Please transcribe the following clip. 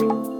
you